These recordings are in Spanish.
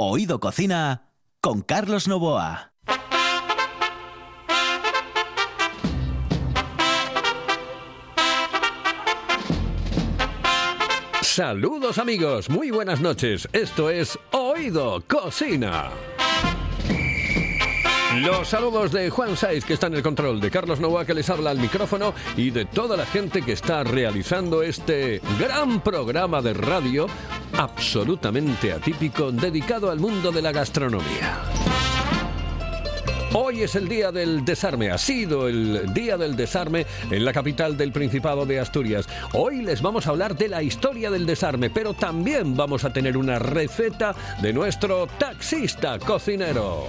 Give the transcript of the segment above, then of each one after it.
Oído Cocina con Carlos Novoa. Saludos amigos, muy buenas noches. Esto es Oído Cocina. Los saludos de Juan Saiz, que está en el control, de Carlos Novoa, que les habla al micrófono, y de toda la gente que está realizando este gran programa de radio absolutamente atípico dedicado al mundo de la gastronomía. Hoy es el día del desarme, ha sido el día del desarme en la capital del Principado de Asturias. Hoy les vamos a hablar de la historia del desarme, pero también vamos a tener una receta de nuestro taxista cocinero.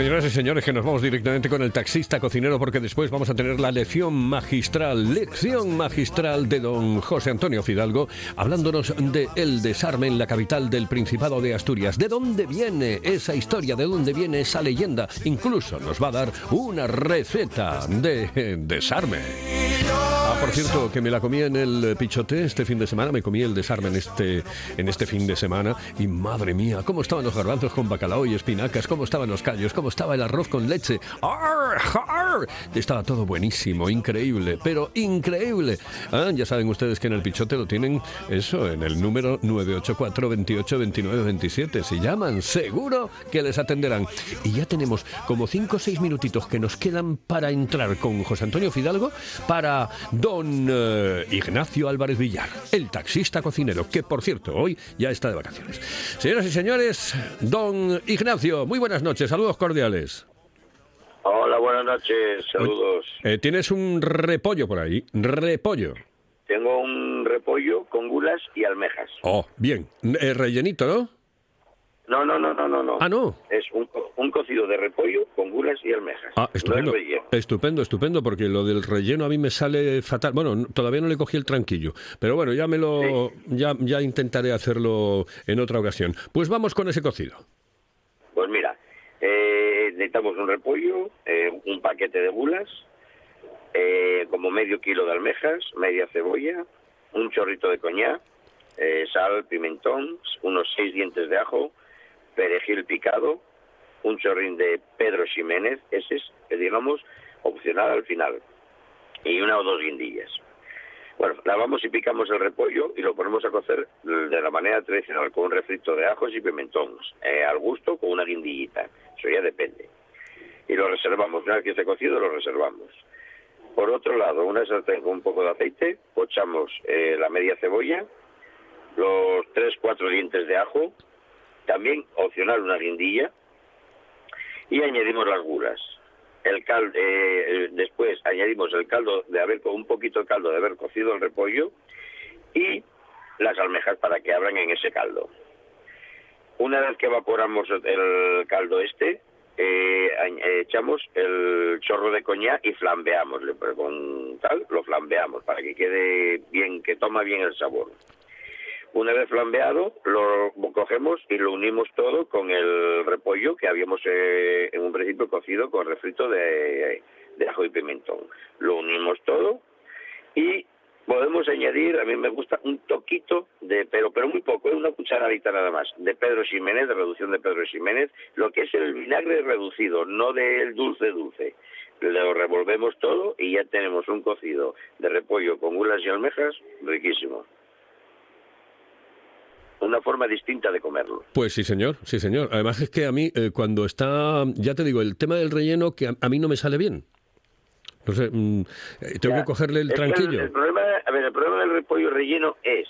Señoras y señores, que nos vamos directamente con el taxista cocinero porque después vamos a tener la lección magistral, lección magistral de don José Antonio Fidalgo, hablándonos de el desarme en la capital del Principado de Asturias. ¿De dónde viene esa historia? ¿De dónde viene esa leyenda? Incluso nos va a dar una receta de desarme. Por cierto, que me la comí en el pichote este fin de semana, me comí el desarme en este, en este fin de semana. Y madre mía, cómo estaban los garbanzos con bacalao y espinacas, cómo estaban los callos, cómo estaba el arroz con leche. Estaba todo buenísimo, increíble, pero increíble. Ah, ya saben ustedes que en el pichote lo tienen eso, en el número 984 28 29 27. Si llaman, seguro que les atenderán. Y ya tenemos como 5 o 6 minutitos que nos quedan para entrar con José Antonio Fidalgo para don eh, Ignacio Álvarez Villar, el taxista cocinero, que por cierto hoy ya está de vacaciones. Señoras y señores, don Ignacio, muy buenas noches, saludos cordiales. Hola, buenas noches, saludos. Eh, Tienes un repollo por ahí, repollo. Tengo un repollo con gulas y almejas. Oh, bien, Eh, rellenito, ¿no? No, no, no, no, no, no. Ah, no. Es un, un cocido de repollo con gulas y almejas. Ah, estupendo. No es relleno. Estupendo, estupendo, porque lo del relleno a mí me sale fatal. Bueno, todavía no le cogí el tranquillo, pero bueno, ya me lo ya ya intentaré hacerlo en otra ocasión. Pues vamos con ese cocido. Necesitamos un repollo, eh, un paquete de gulas, eh, como medio kilo de almejas, media cebolla, un chorrito de coñac, eh, sal, pimentón, unos seis dientes de ajo, perejil picado, un chorrín de Pedro Ximénez, ese es, eh, digamos, opcional al final, y una o dos guindillas. Bueno, lavamos y picamos el repollo y lo ponemos a cocer de la manera tradicional, con un refrito de ajos y pimentones, eh, al gusto con una guindillita, eso ya depende. Y lo reservamos, una vez que esté cocido lo reservamos. Por otro lado, una sartén con un poco de aceite, pochamos eh, la media cebolla, los tres, cuatro dientes de ajo, también opcional una guindilla, y añadimos las gulas. Eh, eh, después añadimos el caldo de haber un poquito de caldo de haber cocido el repollo y las almejas para que abran en ese caldo. Una vez que evaporamos el caldo este, eh, eh, echamos el chorro de coñac y flambeamos. Con tal, lo flambeamos para que quede bien, que toma bien el sabor. Una vez flambeado, lo cogemos y lo unimos todo con el repollo que habíamos eh, en un principio cocido con refrito de, de ajo y pimentón. Lo unimos todo y podemos añadir, a mí me gusta un toquito de, pero pero muy poco, es una cucharadita nada más, de Pedro Ximénez, de reducción de Pedro Ximénez, lo que es el vinagre reducido, no del dulce dulce. Lo revolvemos todo y ya tenemos un cocido de repollo con gulas y almejas riquísimo. Una forma distinta de comerlo. Pues sí, señor, sí, señor. Además es que a mí, eh, cuando está, ya te digo, el tema del relleno, que a, a mí no me sale bien. No sé, mm, eh, tengo Ya. que cogerle el tranquillo. El, problema, a ver, el problema del repollo relleno es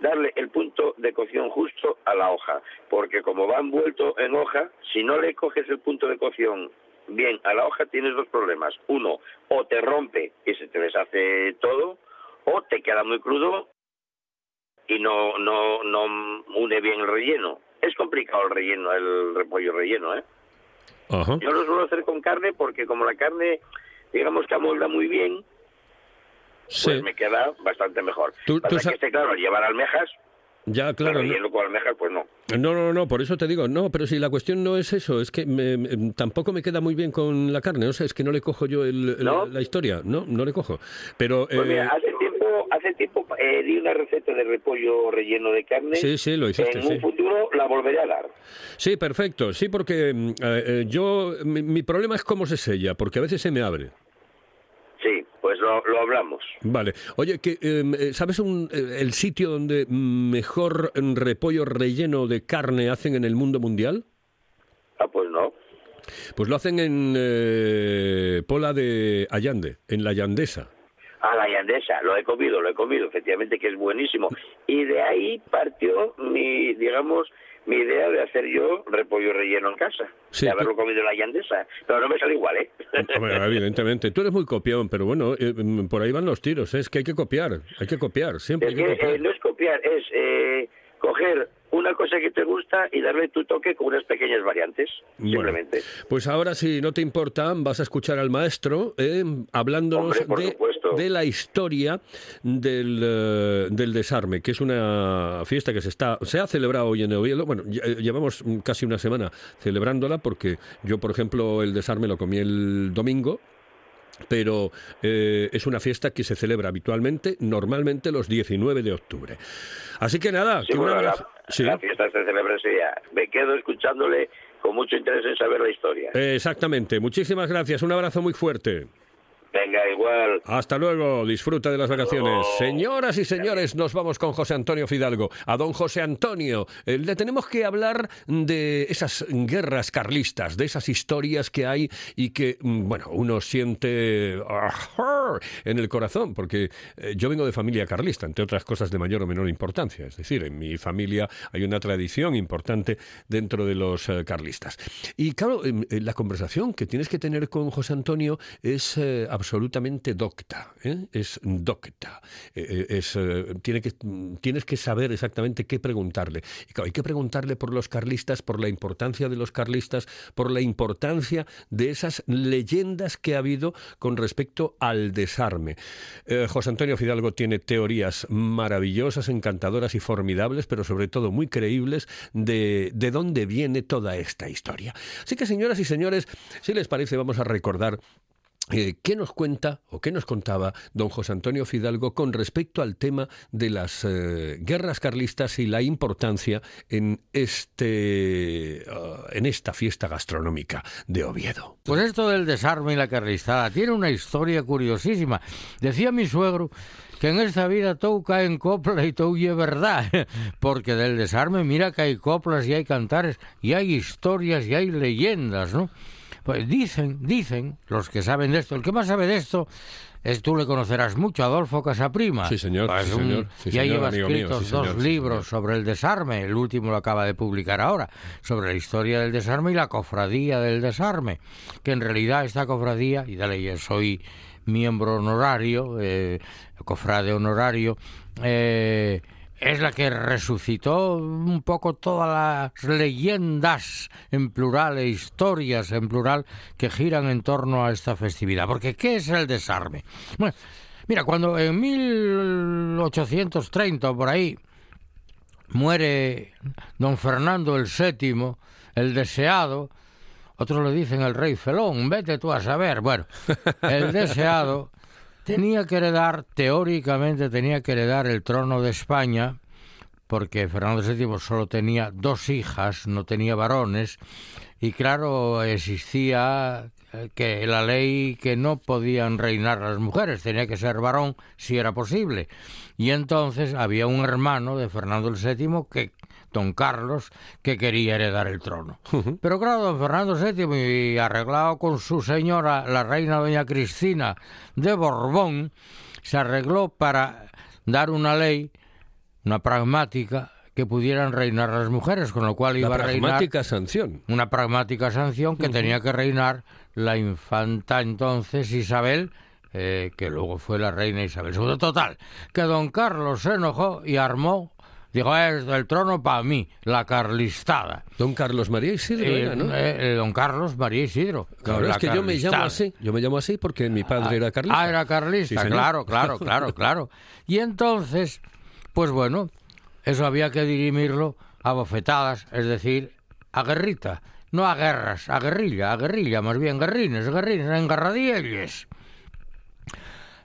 darle el punto de cocción justo a la hoja, porque como va envuelto en hoja, si no le coges el punto de cocción bien a la hoja, tienes dos problemas. Uno, o te rompe y se te deshace todo, o te queda muy crudo y no, no, no une bien el relleno. Es complicado el relleno, el repollo relleno, ¿eh? Ajá. Yo lo suelo hacer con carne porque como la carne, digamos que amolda muy bien, Sí, pues me queda bastante mejor. Tú- Pasa tú que este, claro, llevar almejas, ya, claro. claro, no- con almejas, pues no. No, no, no, por eso te digo, no, pero si la cuestión no es eso, es que me- me- tampoco me queda muy bien con la carne, o sea, es que no le cojo yo el- la historia, no, no le cojo. Pero, Pues eh, mira, hace tiempo, hace tiempo eh, di una receta de repollo relleno de carne. sí, sí, lo hiciste, en sí. un futuro la volveré a dar. Sí, perfecto, sí, porque mm, eh, yo, mi, mi problema es cómo se sella, porque a veces se me abre. Pues lo, lo hablamos. Vale. Oye, que, em, eh, ¿sabes un- eh, el sitio donde mejor repollo relleno de carne hacen en el mundo mundial? Ah, pues no. Pues lo hacen en eh, Pola de Allande, en la Yandesa. A la yandesa, lo he comido, lo he comido, efectivamente que es buenísimo. Y de ahí partió mi, digamos, mi idea de hacer yo repollo relleno en casa. Sí, de tú- haberlo comido en la yandesa. Pero no me sale igual, ¿eh? Evidentemente. Tú eres muy copión, pero bueno, eh, mm, por ahí van los tiros. ¿eh? Es que hay que copiar, hay que copiar, siempre Es hay que que copiar. eh, no es copiar, es eh, coger una cosa que te gusta y darle tu toque con unas pequeñas variantes, Bueno, simplemente. pues ahora, si no te importa, vas a escuchar al maestro eh, hablándonos Hombre, de, la historia del, eh, del desarme, que es una fiesta que se está se ha celebrado hoy en Oviedo. Bueno, eh, llevamos casi una semana celebrándola porque yo, por ejemplo, el desarme lo comí el domingo. Pero eh, es una fiesta que se celebra habitualmente, normalmente los 19 de octubre. Así que nada, Sí, que un bueno, abrazo- sí. la fiesta se celebra ese día. Me quedo escuchándole con mucho interés en saber la historia. Eh, exactamente. Muchísimas gracias. Un abrazo muy fuerte. Venga, igual. Hasta luego, disfruta de las vacaciones. Señoras y señores, nos vamos con José Antonio Fidalgo. A don José Antonio, eh, le tenemos que hablar de esas guerras carlistas, de esas historias que hay y que, mm, bueno, uno siente en el corazón, porque eh, yo vengo de familia carlista, entre otras cosas de mayor o menor importancia. Es decir, en mi familia hay una tradición importante dentro de los eh, carlistas. Y claro, em, la conversación que tienes que tener con José Antonio es absolutamente docta, ¿eh? es docta. Eh, eh, es, tiene que, tienes que saber exactamente qué preguntarle. Y hay que preguntarle por los carlistas, por la importancia de los carlistas, por la importancia de esas leyendas que ha habido con respecto al desarme. José Antonio Fidalgo tiene teorías maravillosas, encantadoras y formidables, pero sobre todo muy creíbles de, de dónde viene toda esta historia. Así que, señoras y señores, si les parece, vamos a recordar eh, ¿Qué nos cuenta o qué nos contaba don José Antonio Fidalgo con respecto al tema de las eh, guerras carlistas y la importancia en, este, ah, en esta fiesta gastronómica de Oviedo? Pues esto del desarme y la carlistada tiene una historia curiosísima. Decía mi suegro que en esta vida todo cae en copla y todo es verdad, porque del desarme mira que hay coplas y hay cantares y hay historias y hay leyendas, ¿no? Pues dicen, dicen los que saben de esto, el que más sabe de esto es tú le conocerás mucho, Adolfo Casaprima. Sí, señor, Pues sí, un- señor, sí, ya señor, lleva mío, escritos sí, dos señor, libros sobre el desarme, el último lo acaba de publicar ahora, sobre la historia del desarme y la cofradía del desarme, que en realidad esta cofradía, y dale, yo soy miembro honorario, eh, cofrade honorario, eh, es la que resucitó un poco todas las leyendas en plural e historias en plural que giran en torno a esta festividad. Porque ¿qué es el desarme? Bueno, mira, cuando en 1830 o por ahí muere don Fernando el VII, el deseado, otros le dicen el rey felón, vete tú a saber. Bueno, el deseado tenía que heredar, teóricamente tenía que heredar el trono de España, porque Fernando VII solo tenía dos hijas, no tenía varones, y claro, existía eh, que la ley que no podían reinar las mujeres, tenía que ser varón si era posible. Y entonces había un hermano de Fernando VII que don Carlos, que quería heredar el trono. Pero claro, don Fernando VII, y arreglado con su señora, la reina doña Cristina de Borbón, se arregló para dar una ley, una pragmática, que pudieran reinar las mujeres, con lo cual iba a reinar pragmática sanción. una pragmática sanción que tenía que reinar la infanta entonces Isabel, eh, que luego fue la reina Isabel II. Total, que don Carlos se enojó y armó, dijo, es del trono para mí, la carlistada. Don Carlos María Isidro Eh, era, ¿no? eh, eh, don Carlos María Isidro. Claro, la es que yo me llamo así. Yo me llamo así porque mi padre era carlista. Ah, era carlista, Sí, claro, claro, claro, claro. Y entonces, pues bueno, eso había que dirimirlo a bofetadas, es decir, a guerrita. No a guerras, a guerrilla, a guerrilla, más bien guerrines, guerrines, engarradielles.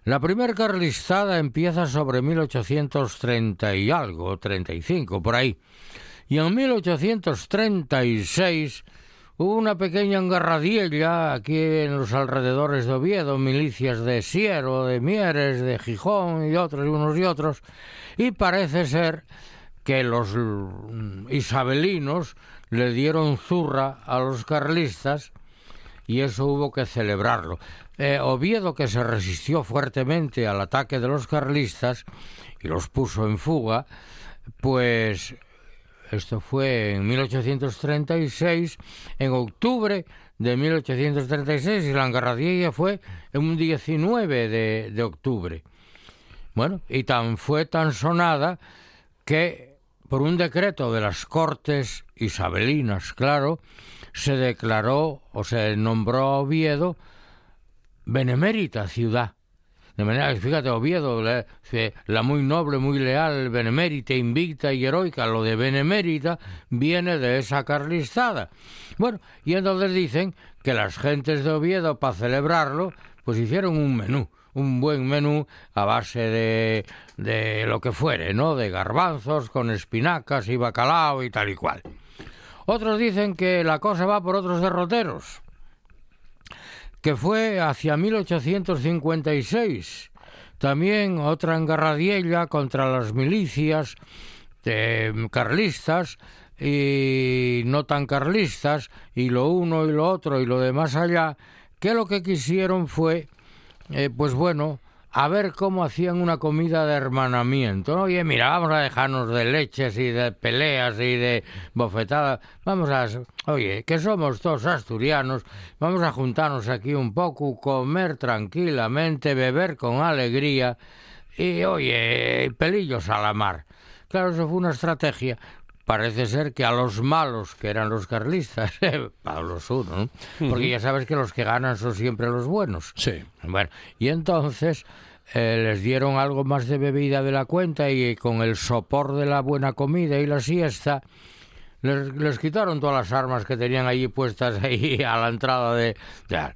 La primer carlistada empieza sobre 1830 y algo, 35, por ahí. Y en 1836 hubo una pequeña engarradiella aquí en los alrededores de Oviedo, milicias de Siero, de Mieres, de Gijón y otros, unos y otros, y parece ser que los mm, isabelinos le dieron zurra a los carlistas y eso hubo que celebrarlo. Eh, Oviedo, que se resistió fuertemente al ataque de los carlistas y los puso en fuga, pues esto fue en 1836, en octubre de 1836, y la engarradilla fue en un 19 de, de octubre. Bueno, y tan fue tan sonada que por un decreto de las Cortes Isabelinas, claro, se declaró o se nombró a Oviedo benemérita ciudad. De manera que, fíjate, Oviedo, la, la muy noble, muy leal, benemérita, invicta y heroica, lo de benemérita viene de esa carlistada. Bueno, y entonces dicen que las gentes de Oviedo, para celebrarlo, pues hicieron un menú, un buen menú a base de, de lo que fuere, ¿no? De garbanzos con espinacas y bacalao y tal y cual. Otros dicen que la cosa va por otros derroteros, que fue hacia 1856. También otra engarradiella contra las milicias eh, carlistas y no tan carlistas, y lo uno y lo otro y lo de más allá, que lo que quisieron fue, eh, pues bueno, a ver cómo hacían una comida de hermanamiento. ¿no? Oye, mira, vamos a dejarnos de leches y de peleas y de bofetadas. Vamos a... Oye, que somos todos asturianos, vamos a juntarnos aquí un poco, comer tranquilamente, beber con alegría y, oye, pelillos a la mar. Claro, eso fue una estrategia. Parece ser que a los malos, que eran los carlistas, Pablo I, ¿no? Porque ya sabes que los que ganan son siempre los buenos. Sí. Bueno, y entonces eh, les dieron algo más de bebida de la cuenta y con el sopor de la buena comida y la siesta, les, les quitaron todas las armas que tenían allí puestas ahí a la entrada de... de-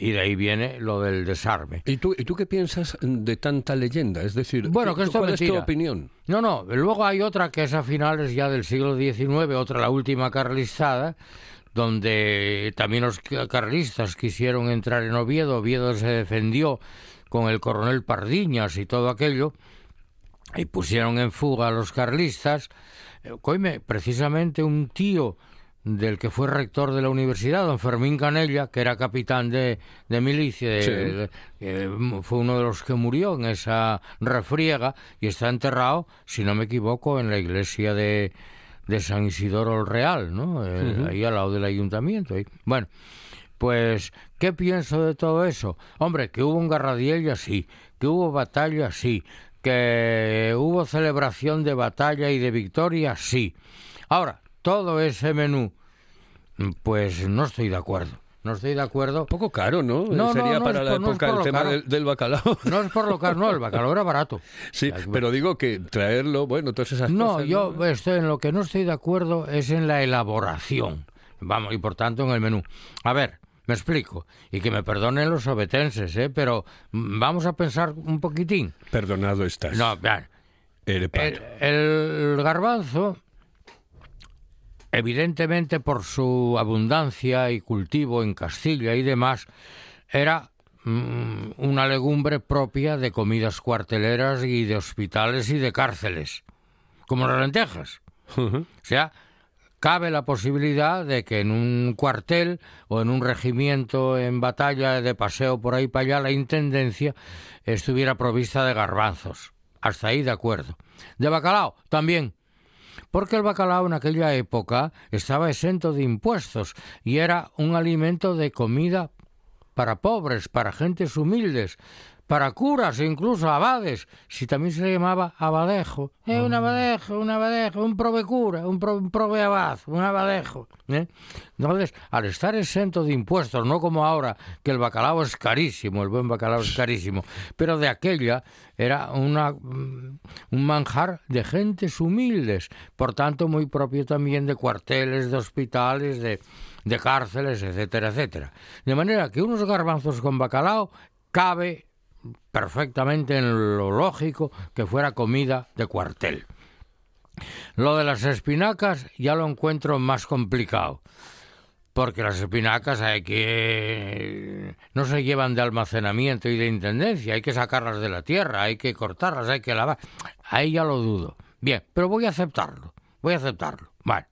y de ahí viene lo del desarme. ¿Y tú, ¿Y tú qué piensas de tanta leyenda? Es decir, Bueno, ¿qué- que esto ¿cuál es tu opinión? No, no, luego hay otra que es a finales ya del siglo XIX, otra la última carlistada, donde también los ca- carlistas quisieron entrar en Oviedo, Oviedo se defendió con el coronel Pardiñas y todo aquello, y pusieron en fuga a los carlistas. Eh, coime, precisamente un tío del que fue rector de la universidad, don Fermín Canella, que era capitán de, de milicia, de- Sí. de- fue uno de los que murió en esa refriega y está enterrado, si no me equivoco, en la iglesia de, de San Isidoro el Real, ¿no? Eh, Ahí al lado del ayuntamiento. Bueno, pues, ¿qué pienso de todo eso? Hombre, que hubo un garradiella, sí. Que hubo batalla, sí. que hubo celebración de batalla y de victoria, sí. Ahora, todo ese menú, pues no estoy de acuerdo. No estoy de acuerdo. Poco caro, ¿no? No, Sería no, no para la por- no época el tema del, del bacalao. No es por lo caro, no, el bacalao era barato. Sí, pero digo que traerlo, bueno, todas esas No, cosas. yo estoy en lo que no estoy de acuerdo es en la elaboración. Vamos, y por tanto en el menú. A ver, me explico. Y que me perdonen los obetenses, ¿eh? Pero mm, vamos a pensar un poquitín. Perdonado estás. No, vean, el garbanzo, evidentemente por su abundancia y cultivo en Castilla y demás, era mm, una legumbre propia de comidas cuarteleras y de hospitales y de cárceles, como las lentejas. O sea, cabe la posibilidad de que en un cuartel o en un regimiento en batalla de paseo por ahí para allá la intendencia estuviera provista de garbanzos. Hasta ahí de acuerdo. De bacalao también. Porque el bacalao en aquella época estaba exento de impuestos y era un alimento de comida para pobres, para gentes humildes, para curas e incluso abades, si también se le llamaba abadejo. Eh, un abadejo, un abadejo, un provecura, un, pro, un proveabad, un abadejo. ¿eh? Entonces, al estar exento de impuestos, no como ahora, que el bacalao es carísimo, el buen bacalao es carísimo, pero de aquella era una, mm, un manjar de gentes humildes, por tanto muy propio también de cuarteles, de hospitales, de, de cárceles, etcétera, etcétera. De manera que unos garbanzos con bacalao cabe perfectamente en lo lógico que fuera comida de cuartel. Lo de las espinacas ya lo encuentro más complicado, porque las espinacas hay que no se llevan de almacenamiento y de intendencia, hay que sacarlas de la tierra, hay que cortarlas, hay que lavar. Ahí ya lo dudo. Bien, pero voy a aceptarlo, voy a aceptarlo. Vale.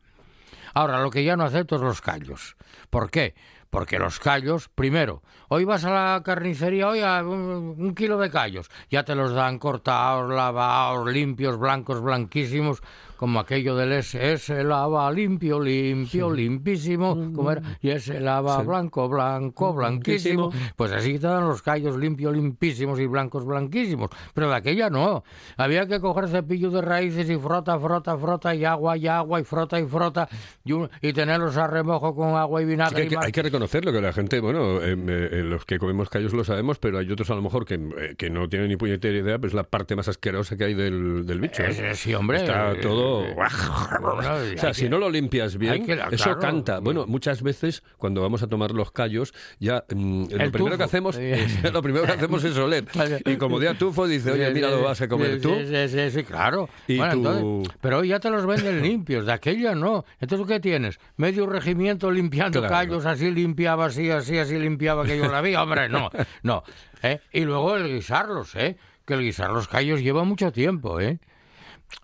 Ahora, lo que ya no acepto es los callos. ¿Por qué? Porque los callos, primero, hoy vas a la carnicería, hoy a un, kilo de callos, ya te los dan cortados, lavados, limpios, blancos, blanquísimos, como aquello del SS, lava limpio, limpio, limpísimo, como era, y ese lava Sí. blanco, blanco, blanquísimo. Blanquísimo. Pues así dan los callos limpios, limpísimos y blancos, blanquísimos. Pero de aquella no. Había que coger cepillo de raíces y frota, frota, frota, y agua, y agua, y frota, y frota, y, un- y tenerlos a remojo con agua y vinagre. hay, que, más. hay que reconocerlo, que la gente, bueno, eh, eh, los que comemos callos lo sabemos, pero hay otros a lo mejor que, eh, que no tienen ni puñetera idea, pero es la parte más asquerosa que hay del, del bicho. sí, hombre. Está todo... o sea, si no lo limpias bien, eso canta. Bueno, muchas veces cuando vamos a tomar los callos, ya mm, lo primero que hacemos, lo primero que hacemos es oler. Y como de tufo dice, oye, mira, lo vas a comer tú. Sí, sí, sí, sí, claro. Y Bueno, tú- entonces, pero hoy ya te los venden limpios, de aquella no. Entonces, ¿qué tienes? Medio regimiento limpiando Claro. callos, así limpiaba, así, así, así limpiaba que yo la vi. Hombre, no, no. ¿eh? Y luego el guisarlos, ¿eh? Que el guisar los callos lleva mucho tiempo, ¿eh?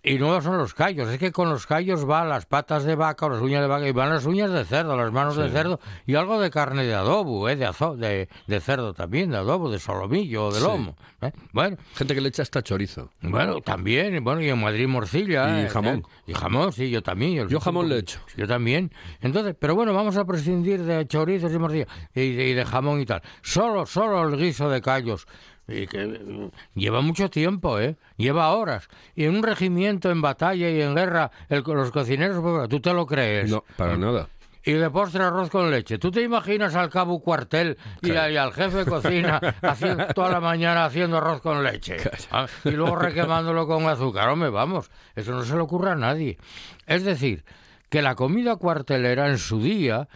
Y no son los callos, es que con los callos van las patas de vaca o las uñas de vaca y van las uñas de cerdo, las manos de cerdo y algo de carne de adobo, ¿eh? de, azo- de, de cerdo también, de adobo, de solomillo o de Sí. lomo. ¿eh? Bueno, Gente que le echa hasta chorizo. bueno, también, bueno, y en Madrid morcilla. Y eh, jamón. eh, Y jamón, sí, yo también. Yo jamón le echo. Yo también. Entonces, pero bueno, vamos a prescindir de chorizos y morcilla y de, y de jamón y tal. Solo, solo el guiso de callos. Y que mm, lleva mucho tiempo, ¿eh? Lleva horas. Y en un regimiento, en batalla y en guerra, el- los cocineros, ¿tú te lo crees? No, para nada. Y de postre arroz con leche. ¿Tú te imaginas al cabo cuartel y al jefe de cocina haciendo, toda la mañana haciendo arroz con leche? Ah, Y luego requemándolo con azúcar. Hombre, vamos, eso no se le ocurre a nadie. Es decir, que la comida cuartelera en su día,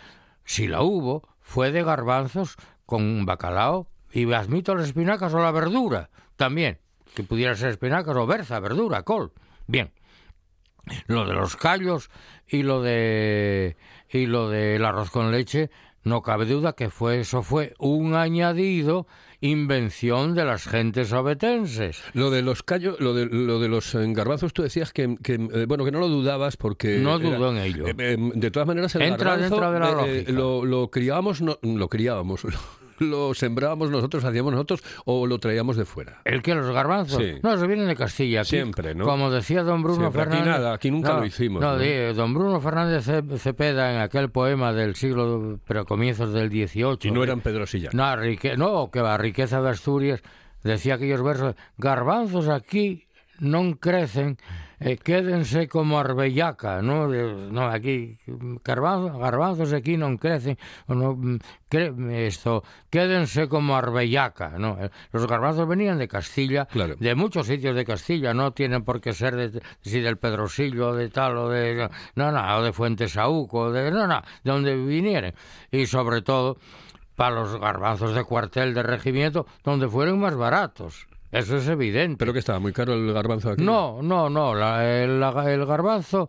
si la hubo, fue de garbanzos con bacalao y admito las espinacas o la verdura también, que pudiera ser espinacas o berza, verdura, col. Bien lo de los callos y lo de y lo del arroz con leche no cabe duda que fue eso fue un añadido invención de las gentes obetenses Lo de los callos, lo de, lo de los garbanzos, tú decías que, que, eh, bueno, que no lo dudabas porque... No era- dudo en ello. eh, eh, de todas maneras, el Entra garbanzo, dentro de la eh, lo, lo criábamos, no, lo criábamos, lo, lo sembrábamos nosotros, hacíamos nosotros o lo traíamos de fuera. el que los garbanzos Sí. no eso viene de Castilla aquí, Siempre, ¿no? como decía don Bruno Siempre. Aquí Fernández nada, aquí nunca No, lo hicimos, no, ¿no? don Bruno Fernández Ce- Cepeda en aquel poema del siglo pero comienzos del 18 Y no eran Pedro Silla. No, rique- no, que va, riqueza de Asturias. decía aquellos versos, garbanzos aquí non crecen, eh, quédense como arbellaca, ¿no? No, aquí garbanzos, garbanzos aquí non crecen, no, mm, cre- esto, quédense como arbellaca, ¿no? Eh, Los garbanzos venían de Castilla, Claro. de muchos sitios de Castilla, no tienen por qué ser de, si del Pedrosillo, de tal o de no, no, o de Fuentesauco, de no, no, de donde vinieren y sobre todo para los garbanzos de cuartel de regimiento, donde fueron más baratos. Eso es evidente. Pero que estaba muy caro el garbanzo aquí. No, no, no. la- el, la- el garbanzo,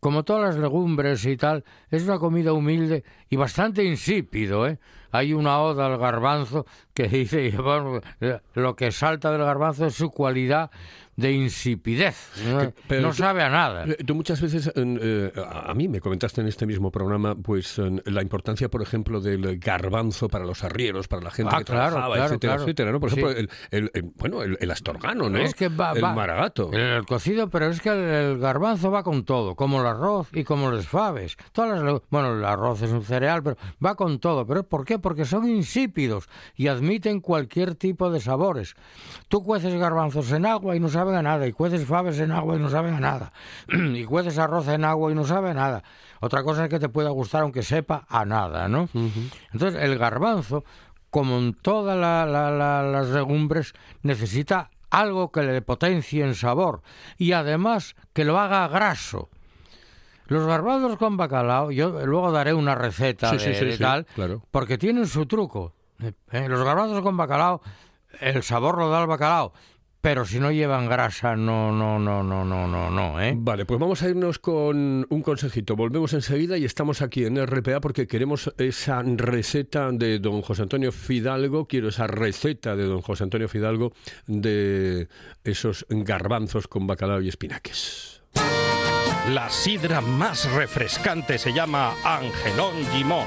como todas las legumbres y tal, es una comida humilde y bastante insípido, ¿eh? Hay una oda al garbanzo que dice, bueno, eh, lo que salta del garbanzo es su cualidad de insipidez. No, pero no tú- sabe a nada. Eh, Tú muchas veces, eh, a mí me comentaste en este mismo programa, pues la importancia, por ejemplo, del garbanzo para los arrieros, para la gente Ah, que claro, trabajaba, claro, etcétera, claro. etcétera, ¿no? Por Sí. ejemplo, el, el- el- bueno, el, el astorgano, ¿no? Es que va, el va- maragato. El, el cocido, pero es que el, garbanzo va con todo, como el arroz y como los faves. Todas las, bueno, el arroz es un cereal, pero va con todo. ¿Pero por qué? Porque son insípidos y admiten cualquier tipo de sabores. Tú cueces garbanzos en agua y no saben a nada, y cueces faves en agua y no saben a nada, y cueces arroz en agua y no sabe a nada. Otra cosa es que te pueda gustar aunque sepa a nada, ¿no? Entonces, el garbanzo, como en todas la- la- la- las legumbres, necesita algo que le potencie en sabor y además que lo haga graso. Los garbanzos con bacalao, yo luego daré una receta Sí, de, sí, sí, de tal, claro. porque tienen su truco. Eh, Los garbanzos con bacalao, el sabor lo da el bacalao, pero si no llevan grasa, no, no, no, no, no, no, no, ¿eh? Vale, pues vamos a irnos con un consejito. Volvemos enseguida y estamos aquí en RPA porque queremos esa receta de don José Antonio Fidalgo. Quiero esa receta de don José Antonio Fidalgo de esos garbanzos con bacalao y espinaques. La sidra más refrescante se llama Angelón Gimón.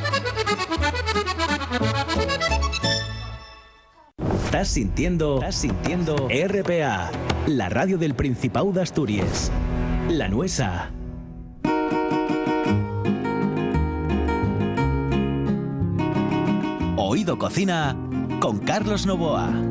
Estás sintiendo, estás sintiendo RPA, la radio del Principado de Asturias. La Nuesa. Oído Cocina con Carlos Novoa.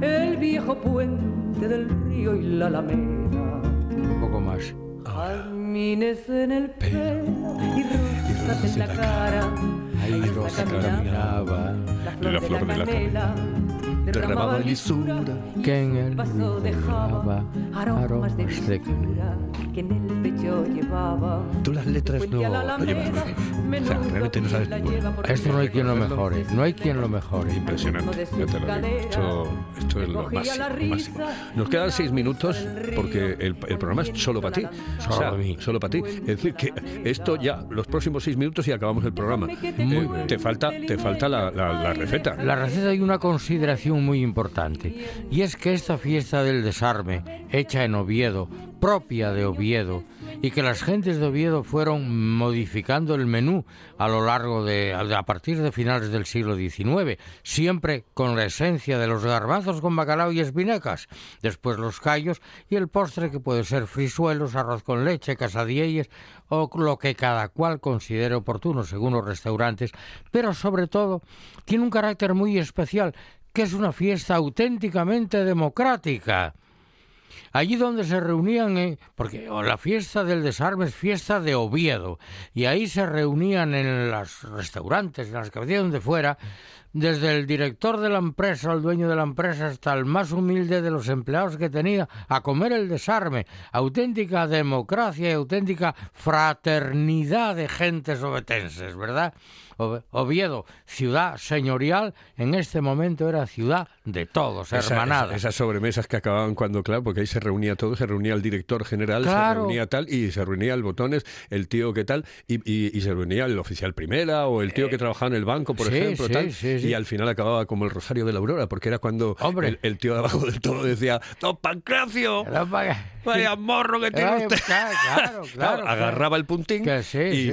el viejo puente del río y la alameda. Un poco más. Jazmines en el pelo y rosas en la cara. Ahí Rosa caminaba, la flor de la canela derramaba lisura que en el vaso dejaba aromas de que en el pecho llevaba. Tú las letras no, no llevas muy bien. O sea, realmente no sabes ninguno. Esto no hay quien lo mejore, no hay quien lo mejore. Impresionante, yo te lo digo. Esto, esto es lo máximo, lo Nos quedan seis minutos porque el, programa es solo para ti. O Solo sea, para mí. solo para ti. Es decir, que esto ya, los próximos seis minutos y acabamos el programa. Te Eh, te falta, te falta la, la- la receta. La receta hay una consideración muy importante, y es que esta fiesta del desarme, hecha en Oviedo, propia de Oviedo, y que las gentes de Oviedo fueron modificando el menú a lo largo de, a partir de finales del siglo XIX, siempre con la esencia de los garbanzos con bacalao y espinacas, después los callos y el postre que puede ser frisuelos, arroz con leche, casadielles o lo que cada cual considere oportuno según los restaurantes, pero sobre todo tiene un carácter muy especial, que es una fiesta auténticamente democrática. Allí donde se reunían, eh, porque la fiesta del desarme es fiesta de Oviedo, y ahí se reunían en los restaurantes, en las cafeterías donde fuera, desde el director de la empresa, el dueño de la empresa, hasta el más humilde de los empleados que tenía, a comer el desarme. Auténtica democracia y auténtica fraternidad de gentes obetenses, ¿verdad? Oviedo, ciudad señorial, en este momento era ciudad de todos, hermanada. esas sobremesas que acababan cuando, claro, porque ahí se reunía todo, se reunía el director general, se reunía tal, y se reunía el botones, el tío que tal, y, se reunía el oficial primera o el tío que trabajaba en el banco, por ejemplo, tal, y al final acababa como el Rosario de la Aurora, porque era cuando el, tío de abajo del todo decía, ¡Don Pancracio! ¡Vaya morro que tiene usted! Claro, claro, agarraba el puntín y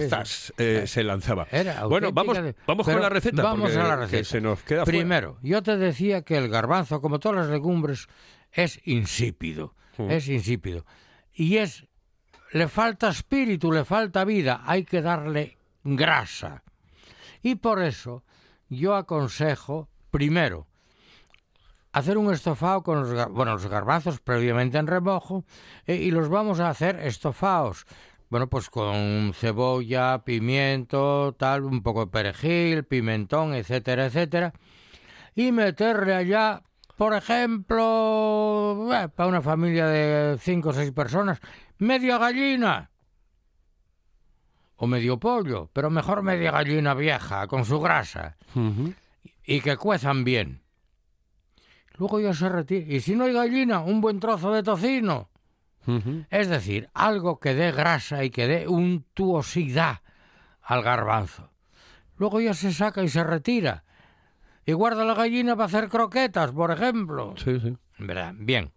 eh, se lanzaba. bueno, vamos, vamos con la receta. Vamos a la receta. Se nos queda Primero, yo te decía que el garbanzo, como todas las legumbres, es insípido. Hmm. Es insípido. Y es. Le falta espíritu, le falta vida. Hay que darle grasa. Y por eso yo aconsejo, primero, hacer un estofado con los, bueno, los garbanzos previamente en remojo eh, y los vamos a hacer estofados bueno, pues con cebolla, pimiento, tal, un poco de perejil, pimentón, etcétera, etcétera. Y meterle allá, por ejemplo, eh, para una familia de cinco o seis personas, media gallina. O medio pollo, pero mejor media gallina vieja, con su grasa. Y que cuezan bien. Luego ya se retira. Y si no hay gallina, un buen trozo de tocino es decir, algo que dé grasa y que dé untuosidad al garbanzo. Luego ya se saca y se retira. Y guarda la gallina para hacer croquetas, por ejemplo. Sí, sí. ¿Verdad? Bien.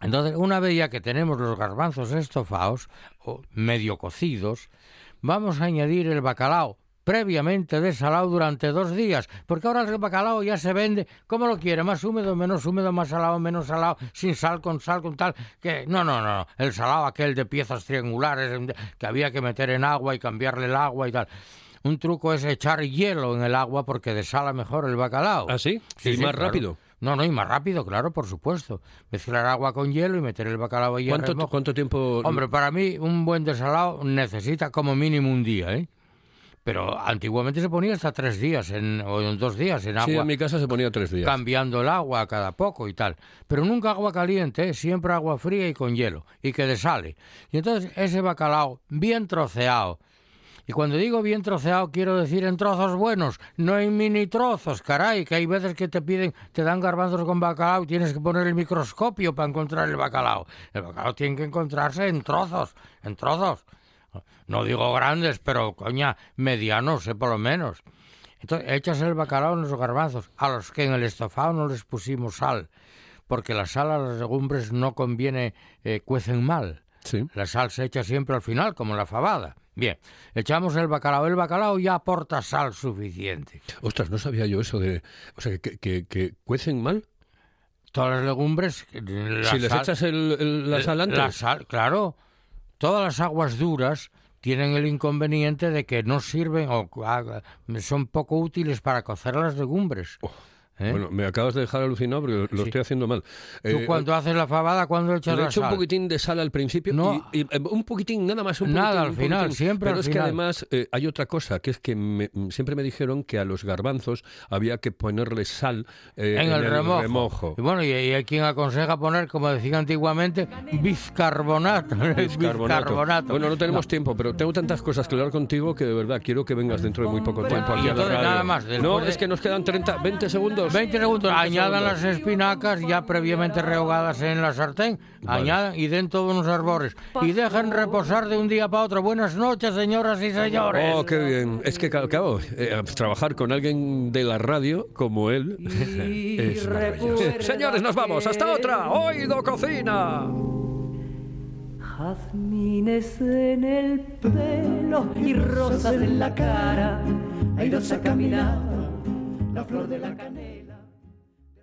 Entonces, una vez ya que tenemos los garbanzos estofados, o medio cocidos, vamos a añadir el bacalao previamente desalado durante dos días, porque ahora el bacalao ya se vende como lo quiere, más húmedo, menos húmedo, más salado, menos salado, sin sal, con sal, con tal, que no, no, no, el salado aquel de piezas triangulares que había que meter en agua y cambiarle el agua y tal. Un truco es echar hielo en el agua porque desala mejor el bacalao. ¿Ah, sí? sí más rápido? No, no, y más rápido, claro, por supuesto. Mezclar agua con hielo y meter el bacalao ahí ¿Cuánto, ¿Cuánto tiempo...? Hombre, para mí un buen desalado necesita como mínimo un día, ¿eh? Pero antiguamente se ponía hasta tres días en, o en dos días en agua. Sí, en mi casa se ponía tres días. Cambiando el agua cada poco y tal. Pero nunca agua caliente, ¿eh? siempre agua fría y con hielo. Y que desale. Y entonces ese bacalao bien troceado. Y cuando digo bien troceado quiero decir en trozos buenos, no en mini trozos, caray, que hay veces que te piden, te dan garbanzos con bacalao y tienes que poner el microscopio para encontrar el bacalao. El bacalao tiene que encontrarse en trozos, en trozos. No digo grandes, pero coña, medianos, sé por lo menos. Entonces, echas el bacalao en los garbanzos, a los que en el estofado no les pusimos sal, porque la sal a las legumbres no conviene, eh, cuecen mal. La sal se echa siempre al final, como la fabada. Bien, echamos el bacalao. El bacalao ya aporta sal suficiente. Ostras, no sabía yo eso de... O sea, que, que, cuecen mal. Todas las legumbres... si les echas el, la sal antes. La sal, claro. Todas las aguas duras tienen el inconveniente de que no sirven o ah, son poco útiles para cocer las legumbres. Oh. ¿Eh? Bueno, me acabas de dejar alucinado porque lo estoy haciendo mal. ¿Tú eh, cuando haces la fabada, cuando echas le la echo un poquitín de sal al principio no, y, eh, un poquitín, nada más. Un nada, al final, siempre Pero es que además hay otra cosa, que es que siempre me dijeron que a los garbanzos había que ponerle sal en, el, remojo. Y bueno, y, hay quien aconseja poner, como decía antiguamente, bizcarbonato. bizcarbonato. Bueno, no tenemos tiempo, pero tengo tantas cosas que hablar contigo que de verdad quiero que vengas dentro de muy poco tiempo aquí a la radio. Nada más, no, es que nos quedan 30, 20 segundos. 20 segundos añadan las espinacas ya previamente rehogadas en la sartén, añadan y den todos los arbores y dejen reposar de un día para otro. Buenas noches, señoras y señores. Oh, qué bien. Es que, claro, eh, trabajar con alguien de la radio como él es Señores, nos vamos. Hasta otra. Oído Cocina. Jazmines en el pelo y rosas en la cara, airosa caminaba la flor de la canela.